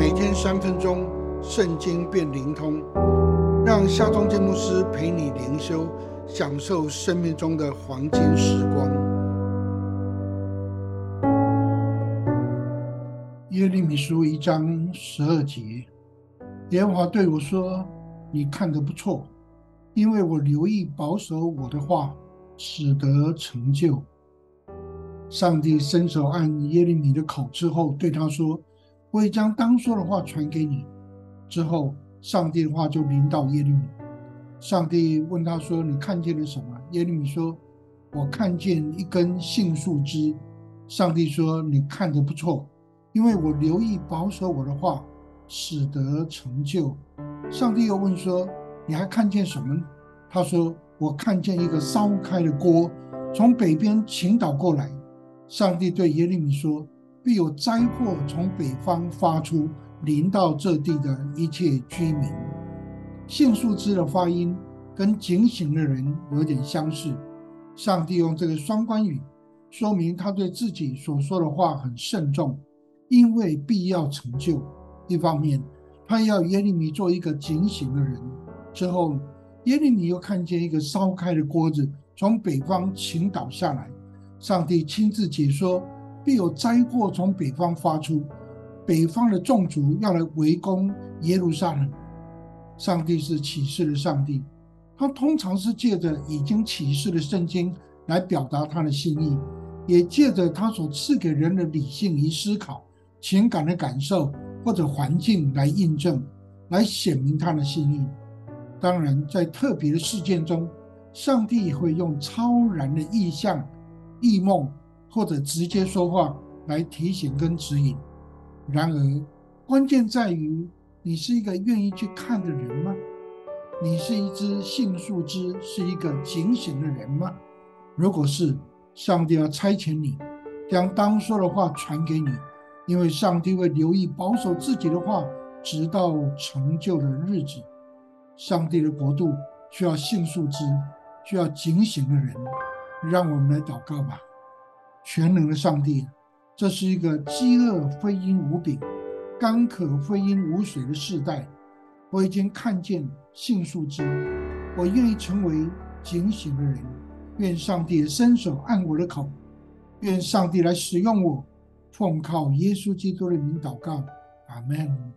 每天三分钟，圣经变灵通，让夏忠建牧师陪你灵修，享受生命中的黄金时光。耶利米书一章十二节，耶和华对我说：“你看得不错，因为我留意保守我的话，使得成就。”上帝伸手按耶利米的口之后，对他说：“我已将当说的话传给你。”之后，上帝的话就临到耶利米。上帝问他说：“你看见了什么？”耶利米说：“我看见一根杏树枝。”上帝说：“你看得不错，因为我留意保守我的话，使得成就。”上帝又问说：“你还看见什么？”他说：“我看见一个烧开的锅，从北边倾倒过来。”上帝对耶利米说：“必有灾祸从北方发出，临到这地的一切居民。”杏树枝的发音跟警醒的人有点相似。上帝用这个双关语，说明他对自己所说的话很慎重，因为必要成就。一方面，他要耶利米做一个警醒的人。之后，耶利米又看见一个烧开的锅子从北方倾倒下来。上帝亲自解说，必有灾祸从北方发出，北方的众族要来围攻耶路撒冷。上帝是启示的上帝，他通常是借着已经启示的圣经来表达他的心意，也借着他所赐给人的理性与思考、情感的感受或者环境来印证，来显明他的心意。当然，在特别的事件中，上帝也会用超然的意象。异梦，或者直接说话来提醒跟指引。然而，关键在于你是一个愿意去看的人吗？你是一只杏树枝，是一个警醒的人吗？如果是，上帝要差遣你，将当说的话传给你，因为上帝会留意保守自己的话，直到成就的日子。上帝的国度需要杏树枝，需要警醒的人。让我们来祷告吧，全能的上帝，这是一个饥饿非因无饼、干渴非因无水的时代。我已经看见杏树枝，我愿意成为警醒的人。愿上帝伸手按我的口，愿上帝来使用我，奉靠耶稣基督的名祷告，阿门。